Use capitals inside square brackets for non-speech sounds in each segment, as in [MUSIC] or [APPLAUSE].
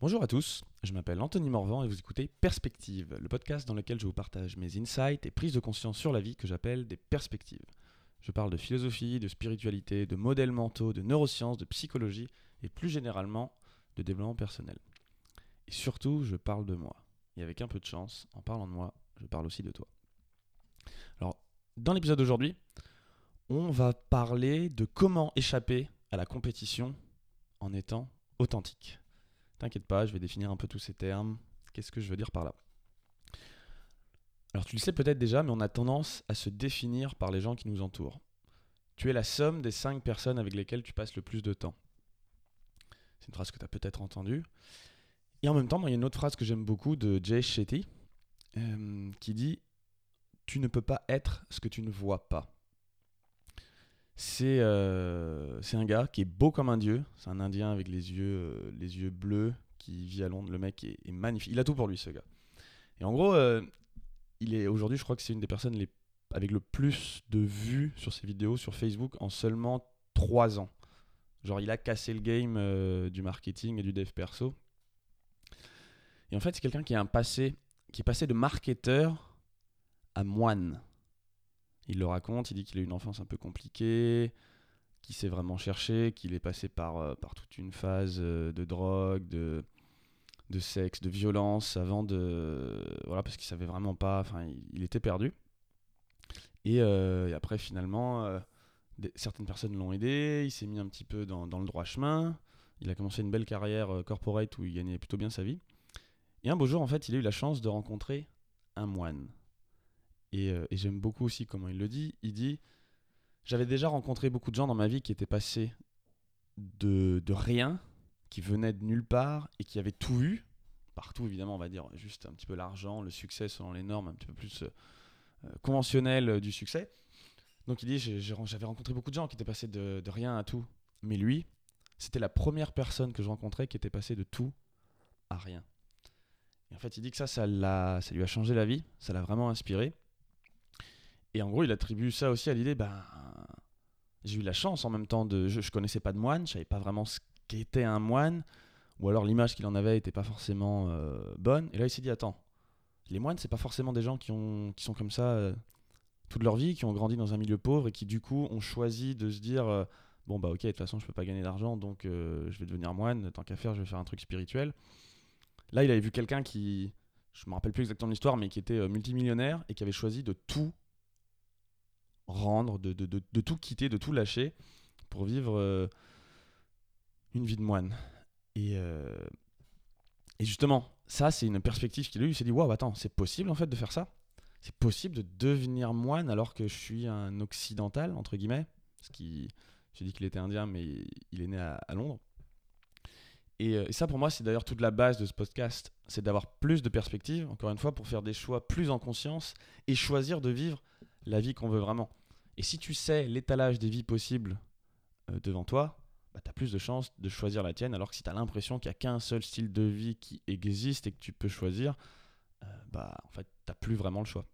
Bonjour à tous, je m'appelle Anthony Morvan et vous écoutez Perspective, le podcast dans lequel je vous partage mes insights et prises de conscience sur la vie que j'appelle des perspectives. Je parle de philosophie, de spiritualité, de modèles mentaux, de neurosciences, de psychologie et plus généralement de développement personnel. Et surtout, je parle de moi. Et avec un peu de chance, en parlant de moi, je parle aussi de toi. Alors, dans l'épisode d'aujourd'hui, on va parler de comment échapper à la compétition en étant authentique. T'inquiète pas, je vais définir un peu tous ces termes. Qu'est-ce que je veux dire par là? Alors tu le sais peut-être déjà, mais on a tendance à se définir par les gens qui nous entourent. Tu es la somme des cinq personnes avec lesquelles tu passes le plus de temps. C'est une phrase que tu as peut-être entendue. Et en même temps, il y a une autre phrase que j'aime beaucoup de Jay Shetty euh, qui dit Tu ne peux pas être ce que tu ne vois pas. Euh, c'est un gars qui est beau comme un dieu. C'est un Indien avec les yeux, euh, les yeux bleus qui vit à Londres. Le mec est, magnifique. Il a tout pour lui, ce gars. Et en gros, euh, il est aujourd'hui, je crois que c'est une des personnes les, avec le plus de vues sur ses vidéos sur Facebook en seulement 3 ans. Genre, il a cassé le game du marketing et du dev perso. Et en fait, c'est quelqu'un qui a un passé, qui est passé de marketeur à moine. Il le raconte, il dit qu'il a eu une enfance un peu compliquée, qu'il s'est vraiment cherché, qu'il est passé par, euh, par toute une phase euh, de drogue, de, de sexe, de violence avant de. Voilà, parce qu'il savait vraiment pas. Enfin, il, était perdu. Et, euh, après, finalement, certaines personnes l'ont aidé, il s'est mis un petit peu dans, dans, le droit chemin. Il a commencé une belle carrière corporate où il gagnait plutôt bien sa vie. Et un beau jour, en fait, il a eu la chance de rencontrer un moine. Euh, et, j'aime beaucoup aussi comment il le dit. Il dit J'avais déjà rencontré beaucoup de gens dans ma vie qui étaient passés de, de rien, qui venaient de nulle part et qui avaient tout eu. Partout, évidemment, on va dire juste un petit peu l'argent, le succès selon les normes un petit peu plus euh, euh, conventionnelles du succès. Donc il dit J'avais rencontré beaucoup de gens qui étaient passés de, de rien à tout. Mais lui, c'était la première personne que je rencontrais qui était passée de tout à rien. Et en fait, il dit que ça, ça, ça lui a changé la vie, ça l'a vraiment inspiré. Et en gros, il attribue ça aussi à l'idée, ben, j'ai eu la chance en même temps de... Je, je connaissais pas de moine, je savais pas vraiment ce qu'était un moine, ou alors l'image qu'il en avait était pas forcément euh, bonne. Et là, il s'est dit, attends, les moines, c'est pas forcément des gens qui, ont, qui sont comme ça euh, toute leur vie, qui ont grandi dans un milieu pauvre et qui du coup ont choisi de se dire, euh, bon bah ok, de toute façon, je peux pas gagner d'argent, donc je vais devenir moine, tant qu'à faire, je vais faire un truc spirituel. Là, il avait vu quelqu'un qui, je me rappelle plus exactement l'histoire, mais qui était multimillionnaire et qui avait choisi de tout rendre, de, de, de, tout quitter, de tout lâcher pour vivre euh, une vie de moine. Et, euh, et justement, ça, c'est une perspective qu'il a eue. Il s'est dit Waouh, attends, c'est possible en fait de faire ça? C'est possible de devenir moine alors que je suis un occidental, entre guillemets? Parce qu'il. J'ai dit qu'il était indien, mais il est né à, Londres. Euh, et, ça, pour moi, c'est d'ailleurs toute la base de ce podcast c'est d'avoir plus de perspectives, encore une fois, pour faire des choix plus en conscience et choisir de vivre la vie qu'on veut vraiment. Et si tu sais l'étalage des vies possibles euh, devant toi, bah, tu as plus de chances de choisir la tienne, alors que si tu as l'impression qu'il n'y a qu'un seul style de vie qui existe et que tu peux choisir, euh, bah, en fait, plus vraiment le choix.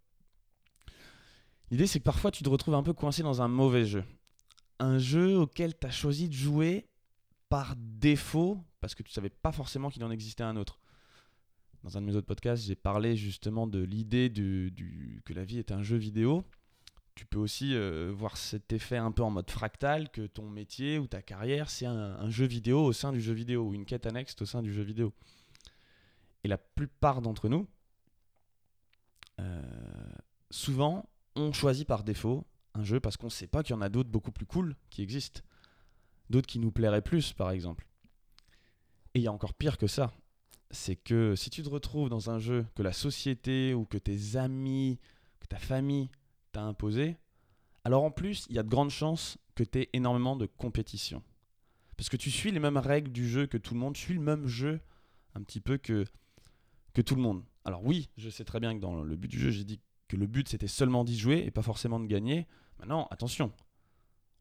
L'idée, c'est que parfois, tu te retrouves un peu coincé dans un mauvais jeu. Un jeu auquel tu as choisi de jouer par défaut, parce que tu savais pas forcément qu'il en existait un autre. Dans un de mes autres podcasts, j'ai parlé justement de l'idée que la vie est un jeu vidéo tu peux aussi euh, voir cet effet un peu en mode fractal que ton métier ou ta carrière, c'est un, jeu vidéo au sein du jeu vidéo ou une quête annexe au sein du jeu vidéo. Et la plupart d'entre nous, euh, souvent, on choisit par défaut un jeu parce qu'on ne sait pas qu'il y en a d'autres beaucoup plus cool qui existent. D'autres qui nous plairaient plus, par exemple. Et il y a encore pire que ça. C'est que si tu te retrouves dans un jeu que la société ou que tes amis, que ta famille imposé, alors en plus, il y a de grandes chances que tu aies énormément de compétition. Parce que tu suis les mêmes règles du jeu que tout le monde, tu suis le même jeu un petit peu que, que tout le monde. Alors oui, je sais très bien que dans le but du jeu, j'ai dit que le but c'était seulement d'y jouer et pas forcément de gagner. Maintenant, attention,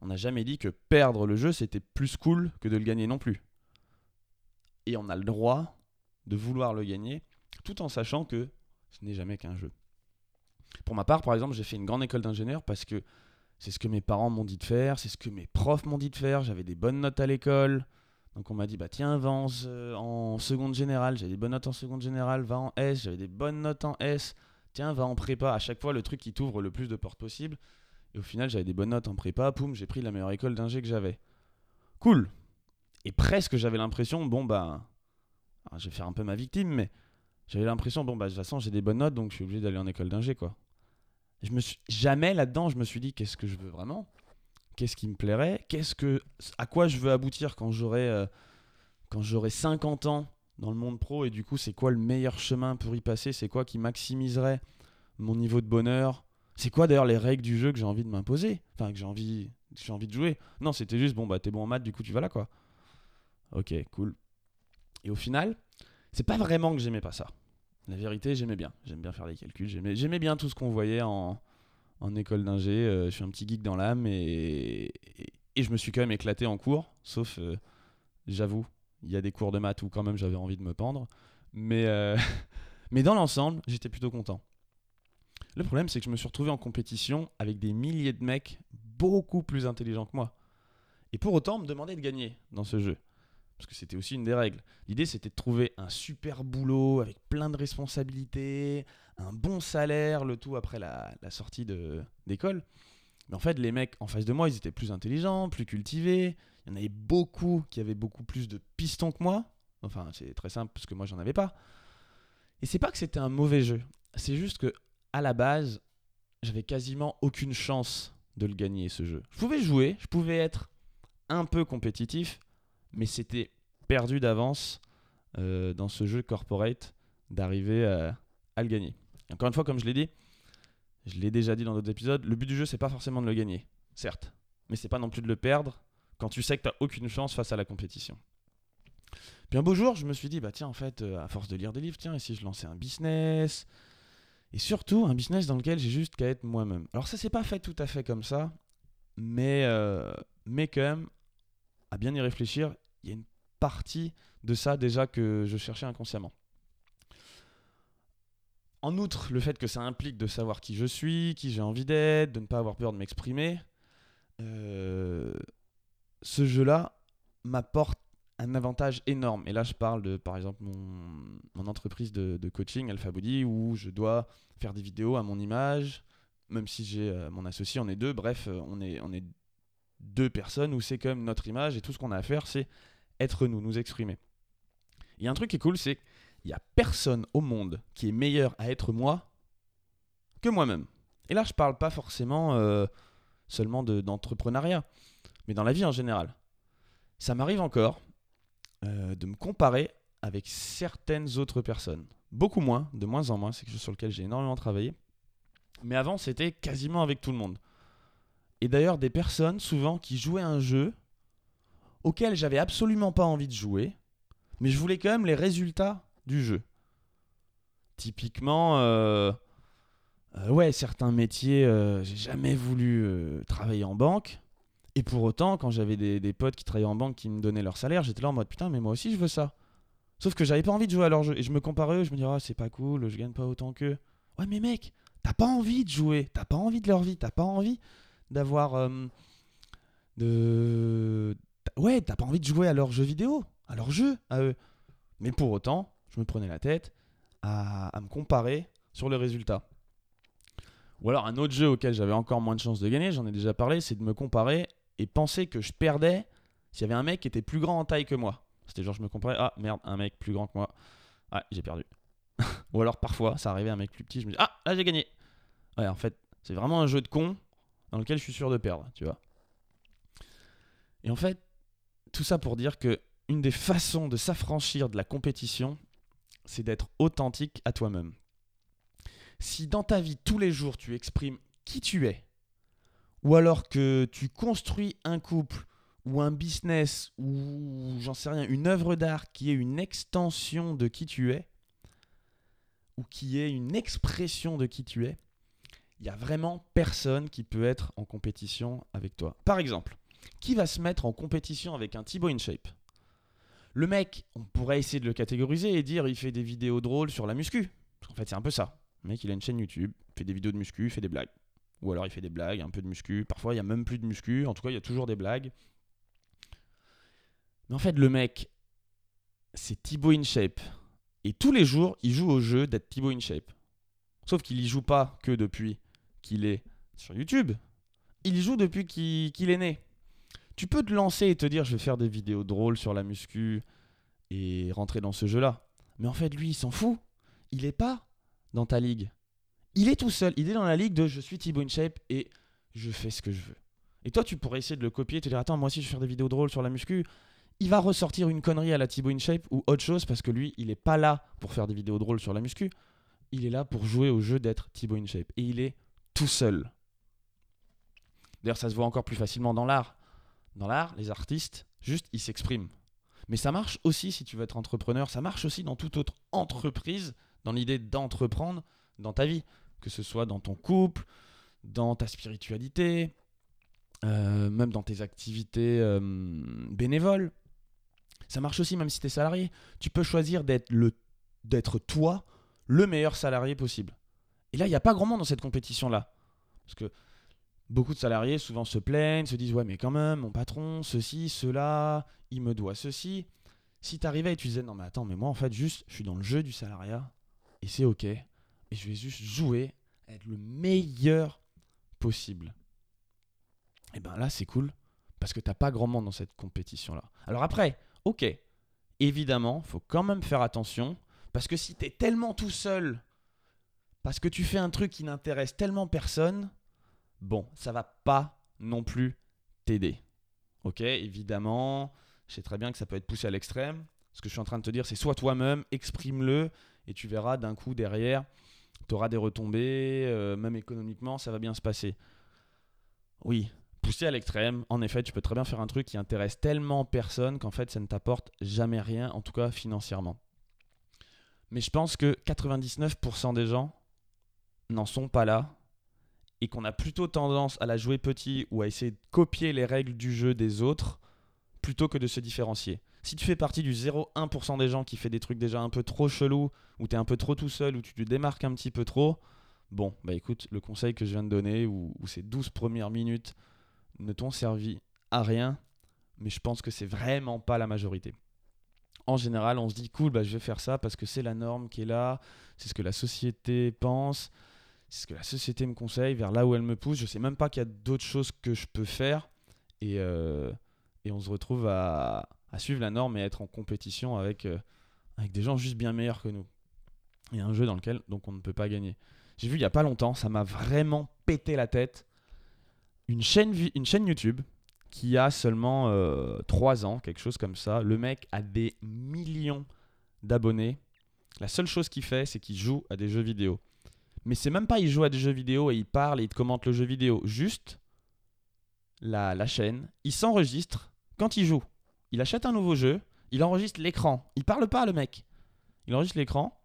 on n'a jamais dit que perdre le jeu c'était plus cool que de le gagner non plus. Et on a le droit de vouloir le gagner tout en sachant que ce n'est jamais qu'un jeu. Pour ma part, par exemple, j'ai fait une grande école d'ingénieur parce que c'est ce que mes parents m'ont dit de faire, c'est ce que mes profs m'ont dit de faire. J'avais des bonnes notes à l'école. Donc on m'a dit, bah tiens, va en, en seconde générale. J'avais des bonnes notes en seconde générale, va en S. J'avais des bonnes notes en S. Tiens, va en prépa. À chaque fois, le truc qui t'ouvre le plus de portes possible. Et au final, j'avais des bonnes notes en prépa. Poum, j'ai pris la meilleure école d'ingé que j'avais. Cool. Et presque, j'avais l'impression, bon, bah. alors, je vais faire un peu ma victime, mais j'avais l'impression, bon, bah, de toute façon, j'ai des bonnes notes, donc je suis obligé d'aller en école d'ingé, quoi. Je me suis... Jamais là-dedans, je me suis dit, qu'est-ce que je veux vraiment? Qu'est-ce qui me plairait? Qu'est-ce que... À quoi je veux aboutir quand j'aurai, euh, quand j'aurai 50 ans dans le monde pro? Et du coup, c'est quoi le meilleur chemin pour y passer? C'est quoi qui maximiserait mon niveau de bonheur? C'est quoi d'ailleurs les règles du jeu que j'ai envie de m'imposer? Enfin, que j'ai envie, j'ai envie de jouer. Non, c'était juste, bon, bah, t'es bon en maths, du coup, tu vas là, quoi. Ok, cool. Et au final, c'est pas vraiment que j'aimais pas ça. La vérité, j'aimais bien. J'aime bien faire des calculs. J'aimais, bien tout ce qu'on voyait en, école d'ingé. Euh, je suis un petit geek dans l'âme et, je me suis quand même éclaté en cours. Sauf, euh, j'avoue, il y a des cours de maths où quand même j'avais envie de me pendre. Mais, euh, [LAUGHS] mais dans l'ensemble, j'étais plutôt content. Le problème, c'est que je me suis retrouvé en compétition avec des milliers de mecs beaucoup plus intelligents que moi. Et pour autant, me demandait de gagner dans ce jeu. Parce que c'était aussi une des règles. L'idée, c'était de trouver un super boulot avec plein de responsabilités, un bon salaire, le tout après la, sortie d'école. Mais en fait, les mecs en face de moi, ils étaient plus intelligents, plus cultivés. Il y en avait beaucoup qui avaient beaucoup plus de pistons que moi. Enfin, c'est très simple parce que moi, j'en avais pas. Et c'est pas que c'était un mauvais jeu. C'est juste que, à la base, j'avais quasiment aucune chance de le gagner, ce jeu. Je pouvais jouer, je pouvais être un peu compétitif, mais c'était perdu d'avance euh, dans ce jeu corporate d'arriver à, le gagner. Encore une fois, comme je l'ai dit, je l'ai déjà dit dans d'autres épisodes, le but du jeu, c'est pas forcément de le gagner, certes, mais c'est pas non plus de le perdre quand tu sais que tu n'as aucune chance face à la compétition. Puis un beau jour, je me suis dit, bah tiens, en fait, euh, à force de lire des livres, tiens, et si je lançais un business? Et surtout, un business dans lequel j'ai juste qu'à être moi-même. Alors ça, c'est pas fait tout à fait comme ça, mais, euh, mais quand même, à bien y réfléchir, il y a une partie de ça déjà que je cherchais inconsciemment. En outre, le fait que ça implique de savoir qui je suis, qui j'ai envie d'être, de ne pas avoir peur de m'exprimer, euh, ce jeu-là m'apporte un avantage énorme. Et là, je parle de, par exemple, mon, entreprise de, coaching, Alpha Body, où je dois faire des vidéos à mon image, même si j'ai euh, mon associé, on est deux, bref, euh, on est, deux personnes où c'est même notre image et tout ce qu'on a à faire, c'est être nous, nous exprimer. Il y a un truc qui est cool, c'est qu'il n'y a personne au monde qui est meilleur à être moi que moi-même. Et là, je parle pas forcément euh, seulement de- d'entrepreneuriat, mais dans la vie en général. Ça m'arrive encore euh, de me comparer avec certaines autres personnes. Beaucoup moins, de moins en moins, c'est quelque chose sur lequel j'ai énormément travaillé. Mais avant, c'était quasiment avec tout le monde. Et d'ailleurs, des personnes souvent qui jouaient un jeu auquel j'avais absolument pas envie de jouer, mais je voulais quand même les résultats du jeu. Typiquement, euh, euh, ouais, certains métiers, euh, j'ai jamais voulu travailler en banque. Et pour autant, quand j'avais des, potes qui travaillaient en banque qui me donnaient leur salaire, j'étais là en mode putain, mais moi aussi je veux ça. Sauf que j'avais pas envie de jouer à leur jeu. Et je me comparais, eux, je me disais, ah, c'est pas cool, je gagne pas autant qu'eux. Ouais, mais mec, t'as pas envie de jouer, t'as pas envie de leur vie, t'as pas envie d'avoir. de. Ouais, t'as pas envie de jouer à leurs jeux vidéo, à leurs jeux, à eux. Mais pour autant, je me prenais la tête à, me comparer sur les résultats. Ou alors un autre jeu auquel j'avais encore moins de chances de gagner, j'en ai déjà parlé, c'est de me comparer et penser que je perdais s'il y avait un mec qui était plus grand en taille que moi. C'était genre je me comparais, ah merde, un mec plus grand que moi. Ah, j'ai perdu. [LAUGHS] Ou alors parfois, ça arrivait un mec plus petit, je me dis, ah, là j'ai gagné. Ouais, en fait, c'est vraiment un jeu de con dans lequel je suis sûr de perdre, tu vois. Et en fait, tout ça pour dire que une des façons de s'affranchir de la compétition, c'est d'être authentique à toi-même. Si dans ta vie, tous les jours, tu exprimes qui tu es, ou alors que tu construis un couple, ou un business, ou j'en sais rien, une œuvre d'art qui est une extension de qui tu es, ou qui est une expression de qui tu es, il y a vraiment personne qui peut être en compétition avec toi. Par exemple, qui va se mettre en compétition avec un Thibaut InShape? Le mec, on pourrait essayer de le catégoriser et dire il fait des vidéos drôles sur la muscu. Parce qu'en fait, c'est un peu ça. Le mec, il a une chaîne YouTube, fait des vidéos de muscu, fait des blagues. Ou alors il fait des blagues, un peu de muscu. Parfois, il y a même plus de muscu. En tout cas, il y a toujours des blagues. Mais en fait, le mec, c'est Thibaut InShape. Et tous les jours, il joue au jeu d'être Thibaut InShape. Sauf qu'il y joue pas que depuis qu'il est sur YouTube. Il y joue depuis qu'il est né. Tu peux te lancer et te dire je vais faire des vidéos drôles sur la muscu et rentrer dans ce jeu-là. Mais en fait, lui, il s'en fout. Il est pas dans ta ligue. Il est tout seul. Il est dans la ligue de je suis Thibaut InShape et je fais ce que je veux. Et toi, tu pourrais essayer de le copier, te dire attends, moi aussi je vais faire des vidéos drôles sur la muscu. Il va ressortir une connerie à la Thibaut InShape ou autre chose parce que lui, il est pas là pour faire des vidéos drôles sur la muscu. Il est là pour jouer au jeu d'être Thibaut InShape. Et il est tout seul. D'ailleurs, ça se voit encore plus facilement dans l'art. Dans l'art, les artistes, juste, ils s'expriment. Mais ça marche aussi si tu veux être entrepreneur, ça marche aussi dans toute autre entreprise, dans l'idée d'entreprendre dans ta vie, que ce soit dans ton couple, dans ta spiritualité, euh, même dans tes activités euh, bénévoles. Ça marche aussi même si tu es salarié. Tu peux choisir d'être d'être toi le meilleur salarié possible. Et là, il n'y a pas grand monde dans cette compétition-là. Parce que beaucoup de salariés souvent se plaignent, se disent Ouais, mais quand même, mon patron, ceci, cela, il me doit ceci. Si tu arrivais et tu disais Non, mais attends, mais moi, en fait, juste, je suis dans le jeu du salariat et c'est OK. Et je vais juste jouer, être le meilleur possible. Et ben là, c'est cool parce que t'as pas grand monde dans cette compétition-là. Alors après, ok, évidemment, faut quand même faire attention parce que si tu tellement tout seul, parce que tu fais un truc qui n'intéresse tellement personne, bon, ça va pas non plus t'aider. Ok, évidemment, je sais très bien que ça peut être poussé à l'extrême. Ce que je suis en train de te dire, c'est soit toi-même, exprime-le, et tu verras d'un coup derrière, tu auras des retombées, euh, même économiquement, ça va bien se passer. Oui, poussé à l'extrême, en effet, tu peux très bien faire un truc qui intéresse tellement personne qu'en fait, ça ne t'apporte jamais rien, en tout cas financièrement. Mais je pense que 99% des gens n'en sont pas là et qu'on a plutôt tendance à la jouer petit ou à essayer de copier les règles du jeu des autres plutôt que de se différencier. Si tu fais partie du 0,1% des gens qui fait des trucs déjà un peu trop chelous, ou tu es un peu trop tout seul, ou tu te démarques un petit peu trop, bon, bah écoute, le conseil que je viens de donner, ou, ou ces 12 premières minutes ne t'ont servi à rien, mais je pense que c'est vraiment pas la majorité. En général, on se dit cool, bah, je vais faire ça parce que c'est la norme qui est là, c'est ce que la société pense, c'est ce que la société me conseille, vers là où elle me pousse. Je sais même pas qu'il y a d'autres choses que je peux faire, et, euh, et on se retrouve à, à, suivre la norme et être en compétition avec, euh, avec des gens juste bien meilleurs que nous. A un jeu dans lequel donc on ne peut pas gagner. J'ai vu il y a pas longtemps, ça m'a vraiment pété la tête une chaîne, une chaîne YouTube qui a seulement 3 euh, ans, quelque chose comme ça. Le mec a des millions d'abonnés. La seule chose qu'il fait, c'est qu'il joue à des jeux vidéo. Mais c'est même pas il joue à des jeux vidéo et il parle et il commente le jeu vidéo. Juste la, la chaîne, il s'enregistre quand il joue. Il achète un nouveau jeu, il enregistre l'écran. Il parle pas le mec. Il enregistre l'écran,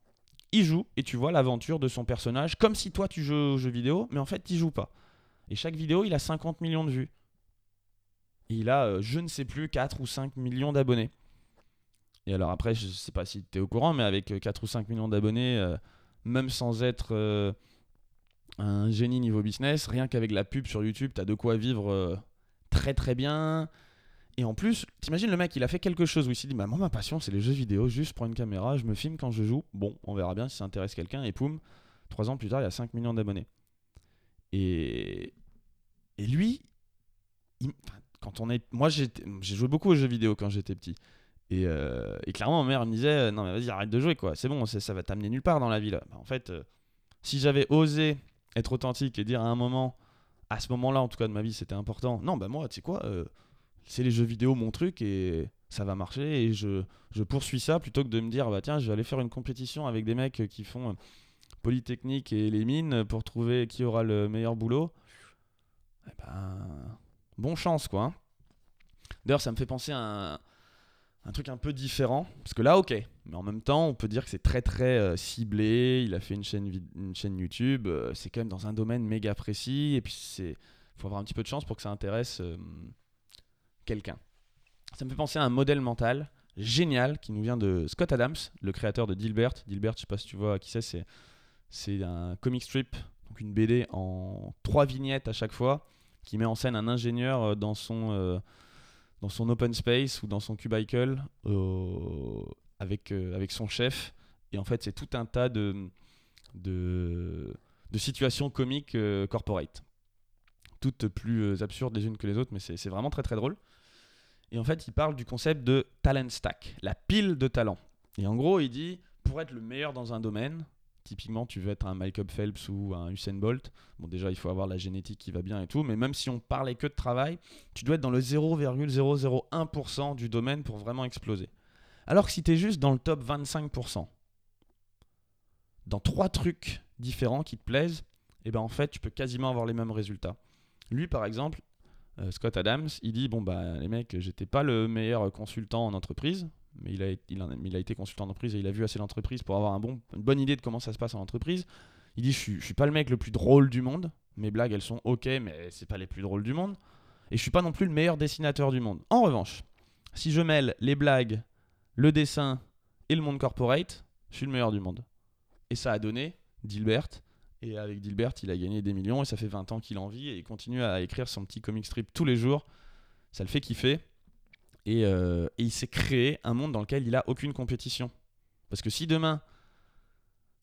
il joue et tu vois l'aventure de son personnage comme si toi tu joues au jeu vidéo, mais en fait il joue pas. Et chaque vidéo, il a 50 millions de vues. Il a, euh, je ne sais plus, 4 ou 5 millions d'abonnés. Et alors après, je sais pas si tu es au courant, mais avec 4 euh, ou 5 millions d'abonnés, euh, même sans être un génie niveau business, rien qu'avec la pub sur YouTube, tu as de quoi vivre très très bien. Et en plus, t'imagines le mec, il a fait quelque chose où il s'est dit bah, Moi, ma passion, c'est les jeux vidéo, juste prends une caméra, je me filme quand je joue. Bon, on verra bien si ça intéresse quelqu'un. Et poum, 3 ans plus tard, il y a 5 millions d'abonnés. Et, et lui, quand on est, moi j'ai joué beaucoup aux jeux vidéo quand j'étais petit. Et, euh, et, clairement, ma mère me disait Non, mais vas-y, arrête de jouer, quoi. C'est bon, ça va t'amener nulle part dans la vie. Bah, en fait, euh, si j'avais osé être authentique et dire à un moment, à ce moment-là, en tout cas de ma vie, c'était important. Non, bah moi, tu sais quoi, euh, c'est les jeux vidéo mon truc et ça va marcher et je, je, poursuis ça plutôt que de me dire Bah tiens, je vais aller faire une compétition avec des mecs qui font Polytechnique et les mines pour trouver qui aura le meilleur boulot. Eh ben, bon chance quoi. Hein. D'ailleurs, ça me fait penser à un, truc un peu différent. Parce que là, ok. Mais en même temps, on peut dire que c'est très très euh, ciblé. Il a fait une chaîne, une chaîne YouTube. Euh, c'est quand même dans un domaine méga précis. Et puis, il faut avoir un petit peu de chance pour que ça intéresse euh, quelqu'un. Ça me fait penser à un modèle mental génial qui nous vient de Scott Adams, le créateur de Dilbert. Dilbert, je sais pas si tu vois qui c'est, c'est c'est un comic strip, donc une BD en trois vignettes à chaque fois, qui met en scène un ingénieur dans son, dans son open space ou dans son cubicle avec, avec son chef. Et en fait, c'est tout un tas de, de, situations comiques corporate. Toutes plus absurdes les unes que les autres, mais c'est vraiment très très drôle. Et en fait, il parle du concept de talent stack, la pile de talent. Et en gros, il dit, pour être le meilleur dans un domaine, typiquement, tu veux être un Michael Phelps ou un Usain Bolt, bon déjà, il faut avoir la génétique qui va bien et tout, mais même si on parlait que de travail, tu dois être dans le 0,001% du domaine pour vraiment exploser. Alors que si tu es juste dans le top 25%, dans trois trucs différents qui te plaisent, et eh ben en fait, tu peux quasiment avoir les mêmes résultats. Lui, par exemple, euh, Scott Adams, il dit bon bah les mecs, j'étais pas le meilleur consultant en entreprise, mais il a, été consultant en entreprise et il a vu assez d'entreprises pour avoir une bonne idée de comment ça se passe en entreprise. Il dit je suis, je suis pas le mec le plus drôle du monde, mes blagues elles sont ok, mais c'est pas les plus drôles du monde. Et je suis pas non plus le meilleur dessinateur du monde. En revanche, si je mêle les blagues, le dessin et le monde corporate, je suis le meilleur du monde. Et ça a donné Dilbert, et avec Dilbert, il a gagné des millions et ça fait 20 ans qu'il en vit et il continue à écrire son petit comic strip tous les jours. Ça le fait kiffer. Et, euh, et il s'est créé un monde dans lequel il a aucune compétition. Parce que si demain,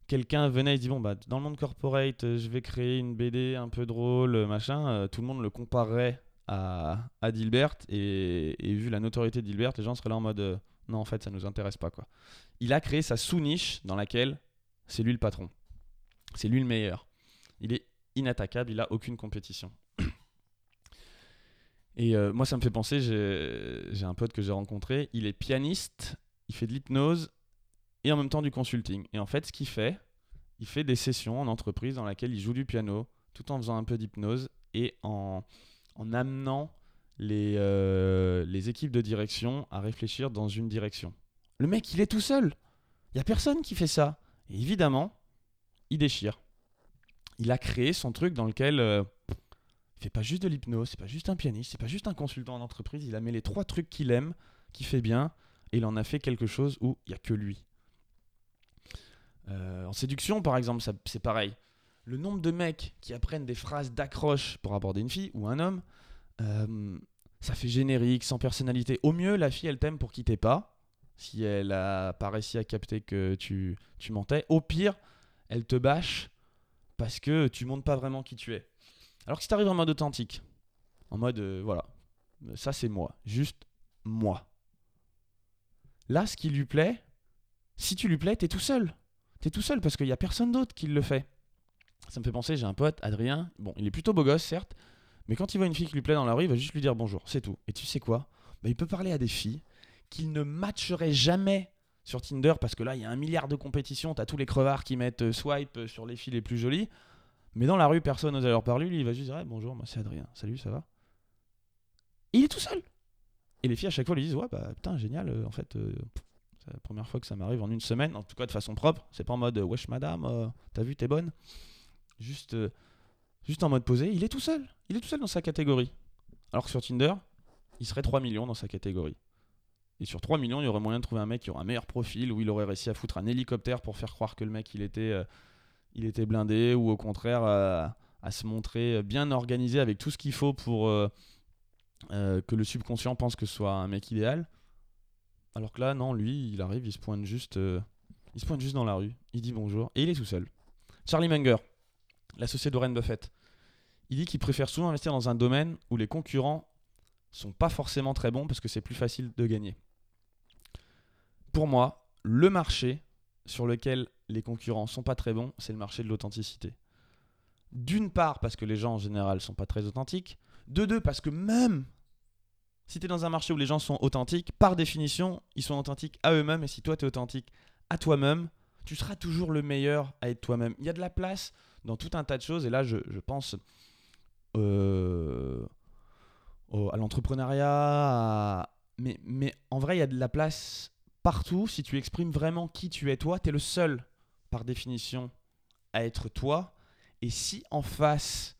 quelqu'un venait et dit Bon, bah, dans le monde corporate, euh, je vais créer une BD un peu drôle, euh, machin, tout le monde le comparerait à, à Dilbert. Et, vu la notoriété de Dilbert, les gens seraient là en mode Non, en fait, ça nous intéresse pas. quoi. Il a créé sa sous-niche dans laquelle c'est lui le patron. C'est lui le meilleur. Il est inattaquable, il a aucune compétition. Et euh, moi, ça me fait penser, j'ai un pote que j'ai rencontré, il est pianiste, il fait de l'hypnose et en même temps du consulting. Et en fait, ce qu'il fait, il fait des sessions en entreprise dans laquelle il joue du piano tout en faisant un peu d'hypnose et en, en amenant les, euh, les équipes de direction à réfléchir dans une direction. Le mec, il est tout seul. Il n'y a personne qui fait ça. Et évidemment, il déchire. Il a créé son truc dans lequel euh, il fait pas juste de l'hypnose, c'est pas juste un pianiste, c'est pas juste un consultant en entreprise. Il a mis les trois trucs qu'il aime, qu'il fait bien, et il en a fait quelque chose où il y a que lui. Euh, en séduction, par exemple, c'est pareil. Le nombre de mecs qui apprennent des phrases d'accroche pour aborder une fille ou un homme, euh, ça fait générique, sans personnalité. Au mieux, la fille, elle t'aime pour quitter pas, si elle a pas réussi à capter que tu, mentais. Au pire, elle te bâche parce que tu montres pas vraiment qui tu es. Alors que si tu arrives en mode authentique, en mode euh, voilà, ça c'est moi, juste moi. Là, ce qui lui plaît, si tu lui plais, t'es tout seul. T'es tout seul parce qu'il n'y a personne d'autre qui le fait. Ça me fait penser, j'ai un pote, Adrien, bon, il est plutôt beau gosse, certes, mais quand il voit une fille qui lui plaît dans la rue, il va juste lui dire bonjour, c'est tout. Et tu sais quoi? Bah, Il peut parler à des filles qu'il ne matcherait jamais sur Tinder parce que là, il y a un milliard de compétitions. Tu as tous les crevards qui mettent euh, swipe euh, sur les filles les plus jolies. Mais dans la rue, personne n'ose leur parler. Lui, il va juste dire Bonjour, moi c'est Adrien. Salut, ça va Il est tout seul. Et les filles, à chaque fois, lui disent Ouais, bah putain, génial. Euh, en fait, c'est la première fois que ça m'arrive en une semaine. En tout cas, de façon propre. C'est pas en mode Wesh, madame, t'as vu, t'es bonne. Juste, juste en mode posé. Il est tout seul. Il est tout seul dans sa catégorie. Alors que sur Tinder, il serait 3 millions dans sa catégorie. Et sur 3 millions, il y aurait moyen de trouver un mec qui aurait un meilleur profil, où il aurait réussi à foutre un hélicoptère pour faire croire que le mec il était, euh, il était blindé, ou au contraire euh, à se montrer bien organisé avec tout ce qu'il faut pour euh, que le subconscient pense que ce soit un mec idéal. Alors que là, non, lui, il arrive, il se pointe juste, il se pointe juste dans la rue, il dit bonjour, et il est tout seul. Charlie Munger, l'associé d'Oren Buffett, il dit qu'il préfère souvent investir dans un domaine où les concurrents sont pas forcément très bons parce que c'est plus facile de gagner pour moi, le marché sur lequel les concurrents sont pas très bons, c'est le marché de l'authenticité. D'une part, parce que les gens en général sont pas très authentiques. De deux, parce que même si tu es dans un marché où les gens sont authentiques, par définition, ils sont authentiques à eux-mêmes. Et si toi, tu es authentique à toi-même, tu seras toujours le meilleur à être toi-même. Il y a de la place dans tout un tas de choses. Et là, je, pense euh, à l'entrepreneuriat. Mais, mais en vrai, il y a de la place partout, si tu exprimes vraiment qui tu es toi, tu es le seul, par définition, à être toi. Et si en face,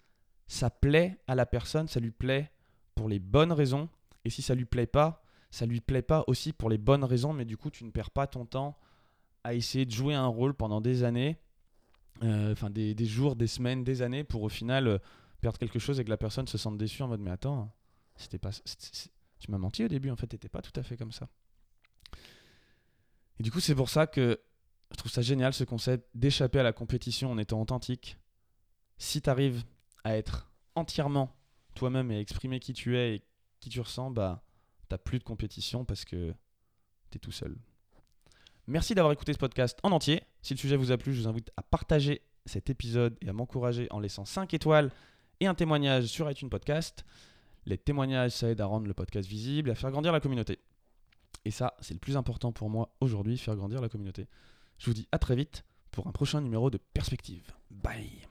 ça plaît à la personne, ça lui plaît pour les bonnes raisons. Et si ça lui plaît pas, ça lui plaît pas aussi pour les bonnes raisons, mais du coup, tu ne perds pas ton temps à essayer de jouer un rôle pendant des années, euh, enfin des, jours, des semaines, des années, pour au final euh, perdre quelque chose et que la personne se sente déçue en mode mais attends, c'était pas, Tu m'as menti au début, en fait, t'étais pas tout à fait comme ça. Et du coup, c'est pour ça que je trouve ça génial ce concept d'échapper à la compétition en étant authentique. Si tu arrives à être entièrement toi-même et à exprimer qui tu es et qui tu ressens, bah t'as plus de compétition parce que tu es tout seul. Merci d'avoir écouté ce podcast en entier. Si le sujet vous a plu, je vous invite à partager cet épisode et à m'encourager en laissant 5 étoiles et un témoignage sur iTunes Podcast. Les témoignages, ça aide à rendre le podcast visible et à faire grandir la communauté. Et ça, c'est le plus important pour moi aujourd'hui, faire grandir la communauté. Je vous dis à très vite pour un prochain numéro de Perspective. Bye